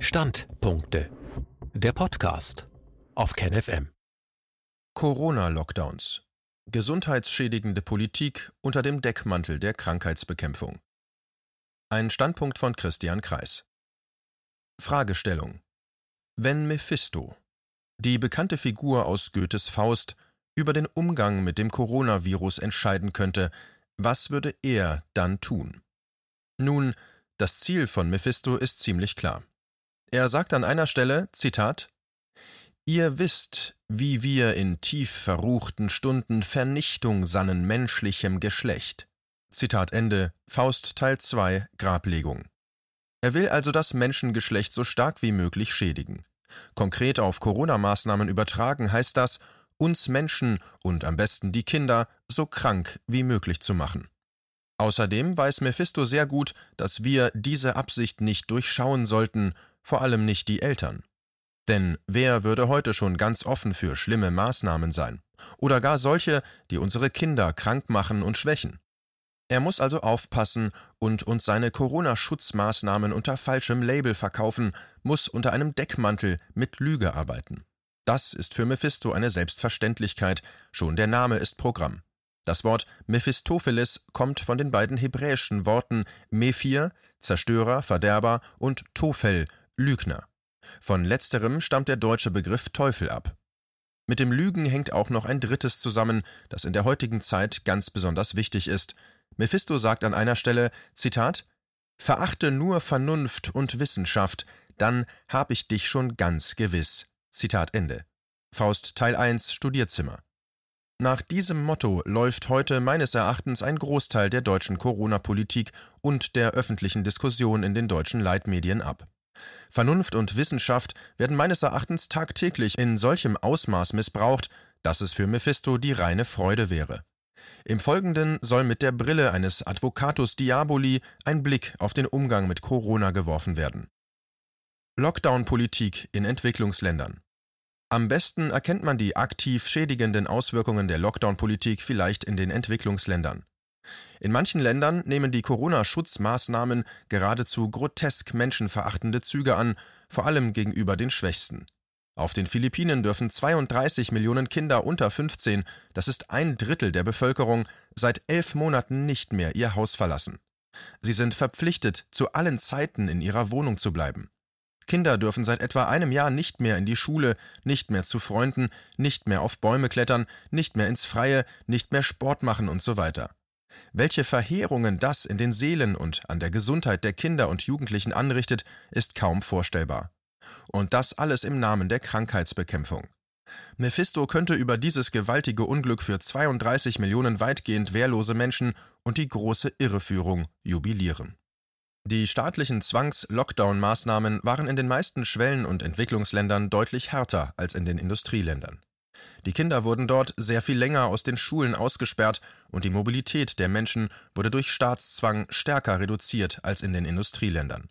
Standpunkte. Der Podcast auf KenFM. Corona-Lockdowns. Gesundheitsschädigende Politik unter dem Deckmantel der Krankheitsbekämpfung. Ein Standpunkt von Christian Kreis. Fragestellung. Wenn Mephisto, die bekannte Figur aus Goethes Faust, über den Umgang mit dem Coronavirus entscheiden könnte, was würde er dann tun? Nun, das Ziel von Mephisto ist ziemlich klar. Er sagt an einer Stelle, Zitat, Ihr wisst, wie wir in tief verruchten Stunden Vernichtung sannen menschlichem Geschlecht. Zitat Ende, Faust Teil 2, Grablegung. Er will also das Menschengeschlecht so stark wie möglich schädigen. Konkret auf Corona-Maßnahmen übertragen heißt das, uns Menschen und am besten die Kinder so krank wie möglich zu machen. Außerdem weiß Mephisto sehr gut, dass wir diese Absicht nicht durchschauen sollten vor allem nicht die Eltern. Denn wer würde heute schon ganz offen für schlimme Maßnahmen sein? Oder gar solche, die unsere Kinder krank machen und schwächen? Er muss also aufpassen und uns seine Corona-Schutzmaßnahmen unter falschem Label verkaufen, muss unter einem Deckmantel mit Lüge arbeiten. Das ist für Mephisto eine Selbstverständlichkeit, schon der Name ist Programm. Das Wort Mephistopheles kommt von den beiden hebräischen Worten Mephir, Zerstörer, Verderber und Tophel, Lügner. Von letzterem stammt der deutsche Begriff Teufel ab. Mit dem Lügen hängt auch noch ein drittes zusammen, das in der heutigen Zeit ganz besonders wichtig ist. Mephisto sagt an einer Stelle, Zitat, Verachte nur Vernunft und Wissenschaft, dann hab ich dich schon ganz gewiss. Zitat Ende. Faust Teil 1 Studierzimmer. Nach diesem Motto läuft heute meines Erachtens ein Großteil der deutschen Corona-Politik und der öffentlichen Diskussion in den deutschen Leitmedien ab. Vernunft und Wissenschaft werden meines Erachtens tagtäglich in solchem Ausmaß missbraucht, dass es für Mephisto die reine Freude wäre. Im Folgenden soll mit der Brille eines Advocatus Diaboli ein Blick auf den Umgang mit Corona geworfen werden. Lockdown-Politik in Entwicklungsländern. Am besten erkennt man die aktiv schädigenden Auswirkungen der Lockdown-Politik vielleicht in den Entwicklungsländern. In manchen Ländern nehmen die Corona-Schutzmaßnahmen geradezu grotesk menschenverachtende Züge an, vor allem gegenüber den Schwächsten. Auf den Philippinen dürfen 32 Millionen Kinder unter 15, das ist ein Drittel der Bevölkerung, seit elf Monaten nicht mehr ihr Haus verlassen. Sie sind verpflichtet, zu allen Zeiten in ihrer Wohnung zu bleiben. Kinder dürfen seit etwa einem Jahr nicht mehr in die Schule, nicht mehr zu Freunden, nicht mehr auf Bäume klettern, nicht mehr ins Freie, nicht mehr Sport machen und so weiter. Welche Verheerungen das in den Seelen und an der Gesundheit der Kinder und Jugendlichen anrichtet, ist kaum vorstellbar. Und das alles im Namen der Krankheitsbekämpfung. Mephisto könnte über dieses gewaltige Unglück für 32 Millionen weitgehend wehrlose Menschen und die große Irreführung jubilieren. Die staatlichen Zwangs-Lockdown-Maßnahmen waren in den meisten Schwellen- und Entwicklungsländern deutlich härter als in den Industrieländern. Die Kinder wurden dort sehr viel länger aus den Schulen ausgesperrt und die Mobilität der Menschen wurde durch Staatszwang stärker reduziert als in den Industrieländern.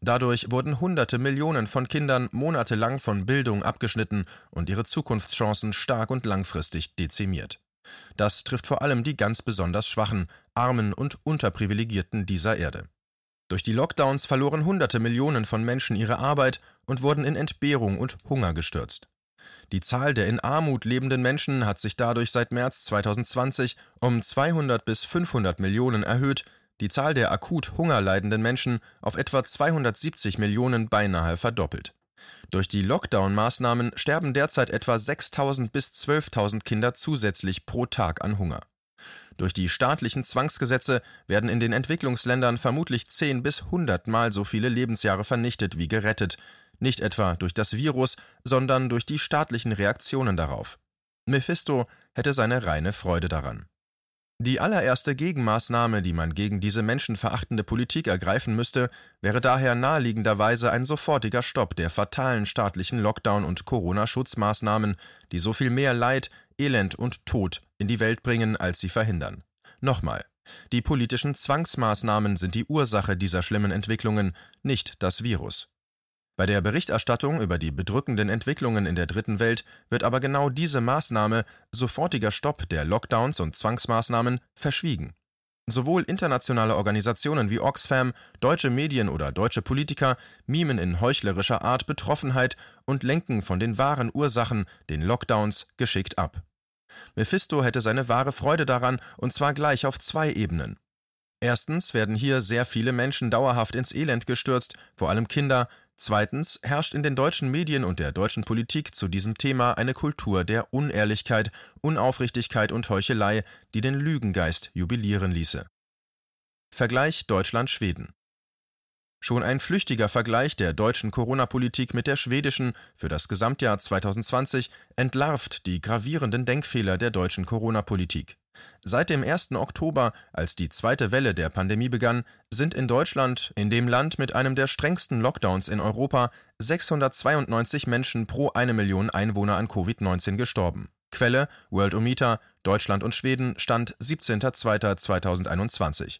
Dadurch wurden hunderte Millionen von Kindern monatelang von Bildung abgeschnitten und ihre Zukunftschancen stark und langfristig dezimiert. Das trifft vor allem die ganz besonders Schwachen, Armen und Unterprivilegierten dieser Erde. Durch die Lockdowns verloren hunderte Millionen von Menschen ihre Arbeit und wurden in Entbehrung und Hunger gestürzt. Die Zahl der in Armut lebenden Menschen hat sich dadurch seit März 2020 um 200 bis 500 Millionen erhöht, die Zahl der akut hungerleidenden Menschen auf etwa 270 Millionen beinahe verdoppelt. Durch die Lockdown-Maßnahmen sterben derzeit etwa 6.000 bis 12.000 Kinder zusätzlich pro Tag an Hunger. Durch die staatlichen Zwangsgesetze werden in den Entwicklungsländern vermutlich 10 bis 100 Mal so viele Lebensjahre vernichtet wie gerettet, nicht etwa durch das Virus, sondern durch die staatlichen Reaktionen darauf. Mephisto hätte seine reine Freude daran. Die allererste Gegenmaßnahme, die man gegen diese menschenverachtende Politik ergreifen müsste, wäre daher naheliegenderweise ein sofortiger Stopp der fatalen staatlichen Lockdown- und Corona-Schutzmaßnahmen, die so viel mehr Leid, Elend und Tod in die Welt bringen, als sie verhindern. Nochmal, die politischen Zwangsmaßnahmen sind die Ursache dieser schlimmen Entwicklungen, nicht das Virus. Bei der Berichterstattung über die bedrückenden Entwicklungen in der Dritten Welt wird aber genau diese Maßnahme, sofortiger Stopp der Lockdowns und Zwangsmaßnahmen, verschwiegen. Sowohl internationale Organisationen wie Oxfam, deutsche Medien oder deutsche Politiker mimen in heuchlerischer Art Betroffenheit und lenken von den wahren Ursachen, den Lockdowns, geschickt ab. Mephisto hätte seine wahre Freude daran, und zwar gleich auf zwei Ebenen. Erstens werden hier sehr viele Menschen dauerhaft ins Elend gestürzt, vor allem Kinder, Zweitens herrscht in den deutschen Medien und der deutschen Politik zu diesem Thema eine Kultur der Unehrlichkeit, Unaufrichtigkeit und Heuchelei, die den Lügengeist jubilieren ließe. Vergleich Deutschland-Schweden Schon ein flüchtiger Vergleich der deutschen Corona-Politik mit der schwedischen für das Gesamtjahr 2020 entlarvt die gravierenden Denkfehler der deutschen Corona-Politik. Seit dem 1. Oktober, als die zweite Welle der Pandemie begann, sind in Deutschland, in dem Land mit einem der strengsten Lockdowns in Europa, 692 Menschen pro eine Million Einwohner an Covid-19 gestorben. Quelle Worldometer, Deutschland und Schweden, Stand 17.02.2021.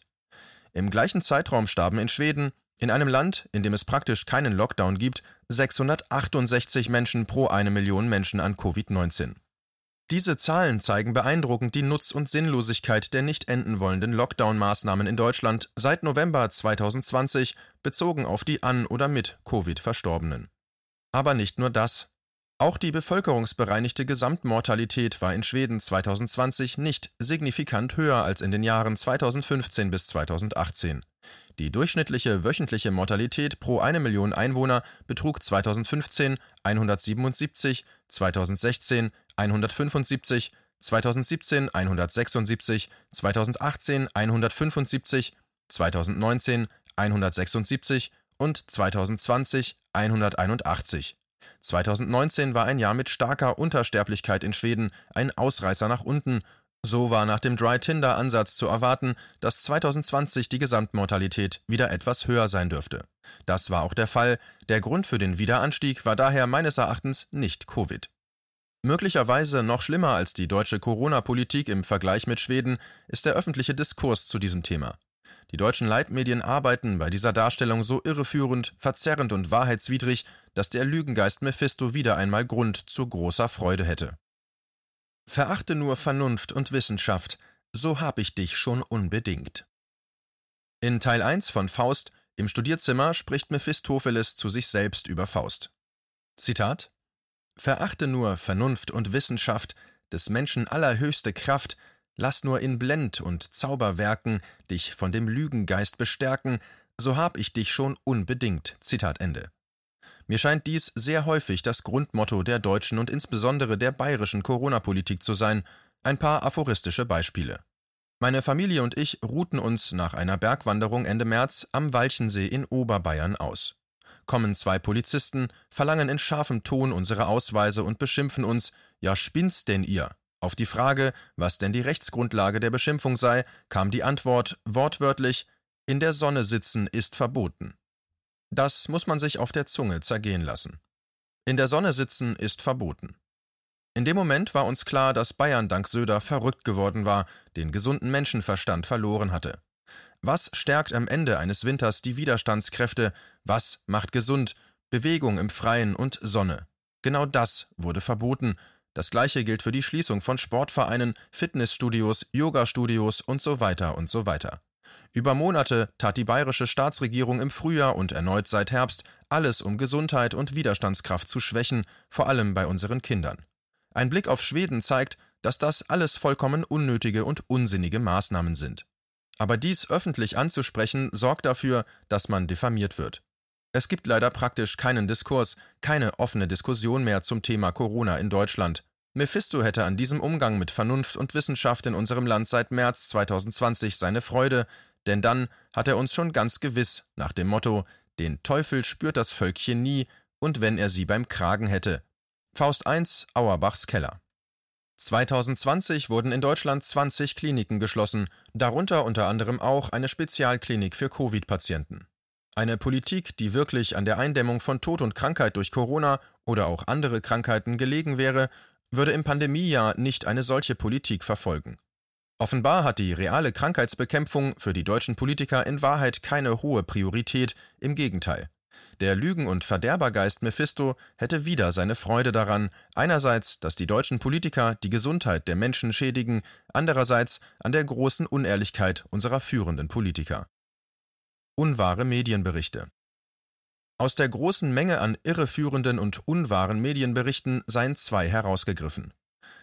Im gleichen Zeitraum starben in Schweden, in einem Land, in dem es praktisch keinen Lockdown gibt, 668 Menschen pro eine Million Menschen an Covid-19. Diese Zahlen zeigen beeindruckend die Nutz- und Sinnlosigkeit der nicht enden wollenden Lockdown-Maßnahmen in Deutschland seit November 2020 bezogen auf die an oder mit Covid Verstorbenen. Aber nicht nur das. Auch die bevölkerungsbereinigte Gesamtmortalität war in Schweden 2020 nicht signifikant höher als in den Jahren 2015 bis 2018. Die durchschnittliche wöchentliche Mortalität pro eine Million Einwohner betrug 2015 177, 2016 175, 2017 176, 2018 175, 2019 176 und 2020 181. 2019 war ein Jahr mit starker Untersterblichkeit in Schweden, ein Ausreißer nach unten. So war nach dem Dry-Tinder-Ansatz zu erwarten, dass 2020 die Gesamtmortalität wieder etwas höher sein dürfte. Das war auch der Fall. Der Grund für den Wiederanstieg war daher meines Erachtens nicht Covid. Möglicherweise noch schlimmer als die deutsche Corona-Politik im Vergleich mit Schweden ist der öffentliche Diskurs zu diesem Thema. Die deutschen Leitmedien arbeiten bei dieser Darstellung so irreführend, verzerrend und wahrheitswidrig, dass der Lügengeist Mephisto wieder einmal Grund zu großer Freude hätte. Verachte nur Vernunft und Wissenschaft, so hab ich dich schon unbedingt. In Teil 1 von Faust im Studierzimmer spricht Mephistopheles zu sich selbst über Faust. Zitat Verachte nur Vernunft und Wissenschaft, des Menschen allerhöchste Kraft, lass nur in Blend- und Zauberwerken dich von dem Lügengeist bestärken, so hab ich dich schon unbedingt. Zitat Ende. Mir scheint dies sehr häufig das Grundmotto der deutschen und insbesondere der bayerischen Corona-Politik zu sein. Ein paar aphoristische Beispiele. Meine Familie und ich ruhten uns nach einer Bergwanderung Ende März am Walchensee in Oberbayern aus kommen zwei Polizisten, verlangen in scharfem Ton unsere Ausweise und beschimpfen uns, ja spinnst denn ihr? Auf die Frage, was denn die Rechtsgrundlage der Beschimpfung sei, kam die Antwort wortwörtlich In der Sonne sitzen ist verboten. Das muss man sich auf der Zunge zergehen lassen. In der Sonne sitzen ist verboten. In dem Moment war uns klar, dass Bayern dank Söder verrückt geworden war, den gesunden Menschenverstand verloren hatte. Was stärkt am Ende eines Winters die Widerstandskräfte? Was macht gesund? Bewegung im Freien und Sonne. Genau das wurde verboten. Das gleiche gilt für die Schließung von Sportvereinen, Fitnessstudios, Yogastudios und so weiter und so weiter. Über Monate tat die bayerische Staatsregierung im Frühjahr und erneut seit Herbst alles, um Gesundheit und Widerstandskraft zu schwächen, vor allem bei unseren Kindern. Ein Blick auf Schweden zeigt, dass das alles vollkommen unnötige und unsinnige Maßnahmen sind. Aber dies öffentlich anzusprechen, sorgt dafür, dass man diffamiert wird. Es gibt leider praktisch keinen Diskurs, keine offene Diskussion mehr zum Thema Corona in Deutschland. Mephisto hätte an diesem Umgang mit Vernunft und Wissenschaft in unserem Land seit März 2020 seine Freude, denn dann hat er uns schon ganz gewiss nach dem Motto Den Teufel spürt das Völkchen nie, und wenn er sie beim Kragen hätte. Faust 1, Auerbachs Keller. 2020 wurden in Deutschland 20 Kliniken geschlossen, darunter unter anderem auch eine Spezialklinik für Covid-Patienten. Eine Politik, die wirklich an der Eindämmung von Tod und Krankheit durch Corona oder auch andere Krankheiten gelegen wäre, würde im Pandemiejahr nicht eine solche Politik verfolgen. Offenbar hat die reale Krankheitsbekämpfung für die deutschen Politiker in Wahrheit keine hohe Priorität, im Gegenteil. Der Lügen- und Verderbergeist Mephisto hätte wieder seine Freude daran, einerseits, dass die deutschen Politiker die Gesundheit der Menschen schädigen, andererseits an der großen Unehrlichkeit unserer führenden Politiker. Unwahre Medienberichte Aus der großen Menge an irreführenden und unwahren Medienberichten seien zwei herausgegriffen.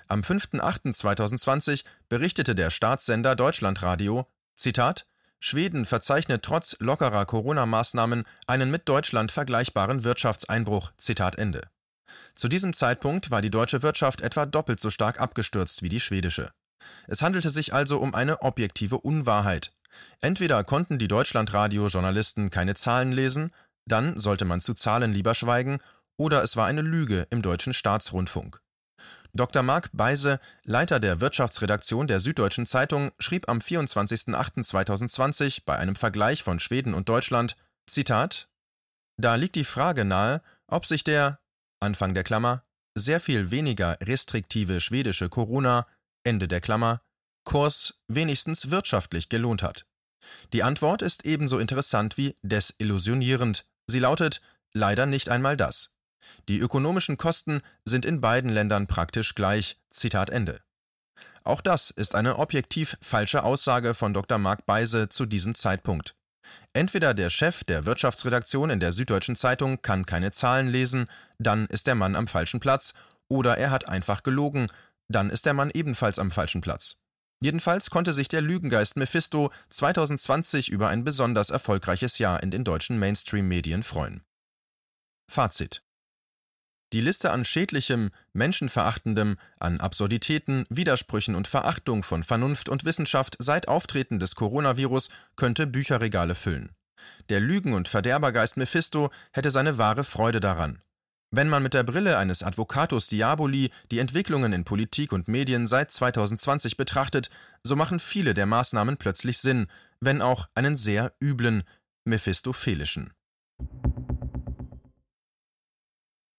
Am 5.8.2020 berichtete der Staatssender Deutschlandradio, Zitat, Schweden verzeichnet trotz lockerer Corona-Maßnahmen einen mit Deutschland vergleichbaren Wirtschaftseinbruch. Zitat Ende. Zu diesem Zeitpunkt war die deutsche Wirtschaft etwa doppelt so stark abgestürzt wie die schwedische. Es handelte sich also um eine objektive Unwahrheit. Entweder konnten die Deutschlandradio-Journalisten keine Zahlen lesen, dann sollte man zu Zahlen lieber schweigen, oder es war eine Lüge im deutschen Staatsrundfunk. Dr. Marc Beise, Leiter der Wirtschaftsredaktion der Süddeutschen Zeitung, schrieb am 24.08.2020 bei einem Vergleich von Schweden und Deutschland: Zitat: Da liegt die Frage nahe, ob sich der Anfang der Klammer sehr viel weniger restriktive schwedische Corona Ende der Klammer Kurs wenigstens wirtschaftlich gelohnt hat. Die Antwort ist ebenso interessant wie desillusionierend. Sie lautet leider nicht einmal das. Die ökonomischen Kosten sind in beiden Ländern praktisch gleich. Zitat Ende. Auch das ist eine objektiv falsche Aussage von Dr. Marc Beise zu diesem Zeitpunkt. Entweder der Chef der Wirtschaftsredaktion in der Süddeutschen Zeitung kann keine Zahlen lesen, dann ist der Mann am falschen Platz, oder er hat einfach gelogen, dann ist der Mann ebenfalls am falschen Platz. Jedenfalls konnte sich der Lügengeist Mephisto 2020 über ein besonders erfolgreiches Jahr in den deutschen Mainstream-Medien freuen. Fazit die Liste an schädlichem, menschenverachtendem, an Absurditäten, Widersprüchen und Verachtung von Vernunft und Wissenschaft seit Auftreten des Coronavirus könnte Bücherregale füllen. Der Lügen- und Verderbergeist Mephisto hätte seine wahre Freude daran. Wenn man mit der Brille eines Advocatus Diaboli die Entwicklungen in Politik und Medien seit 2020 betrachtet, so machen viele der Maßnahmen plötzlich Sinn, wenn auch einen sehr üblen, mephistophelischen.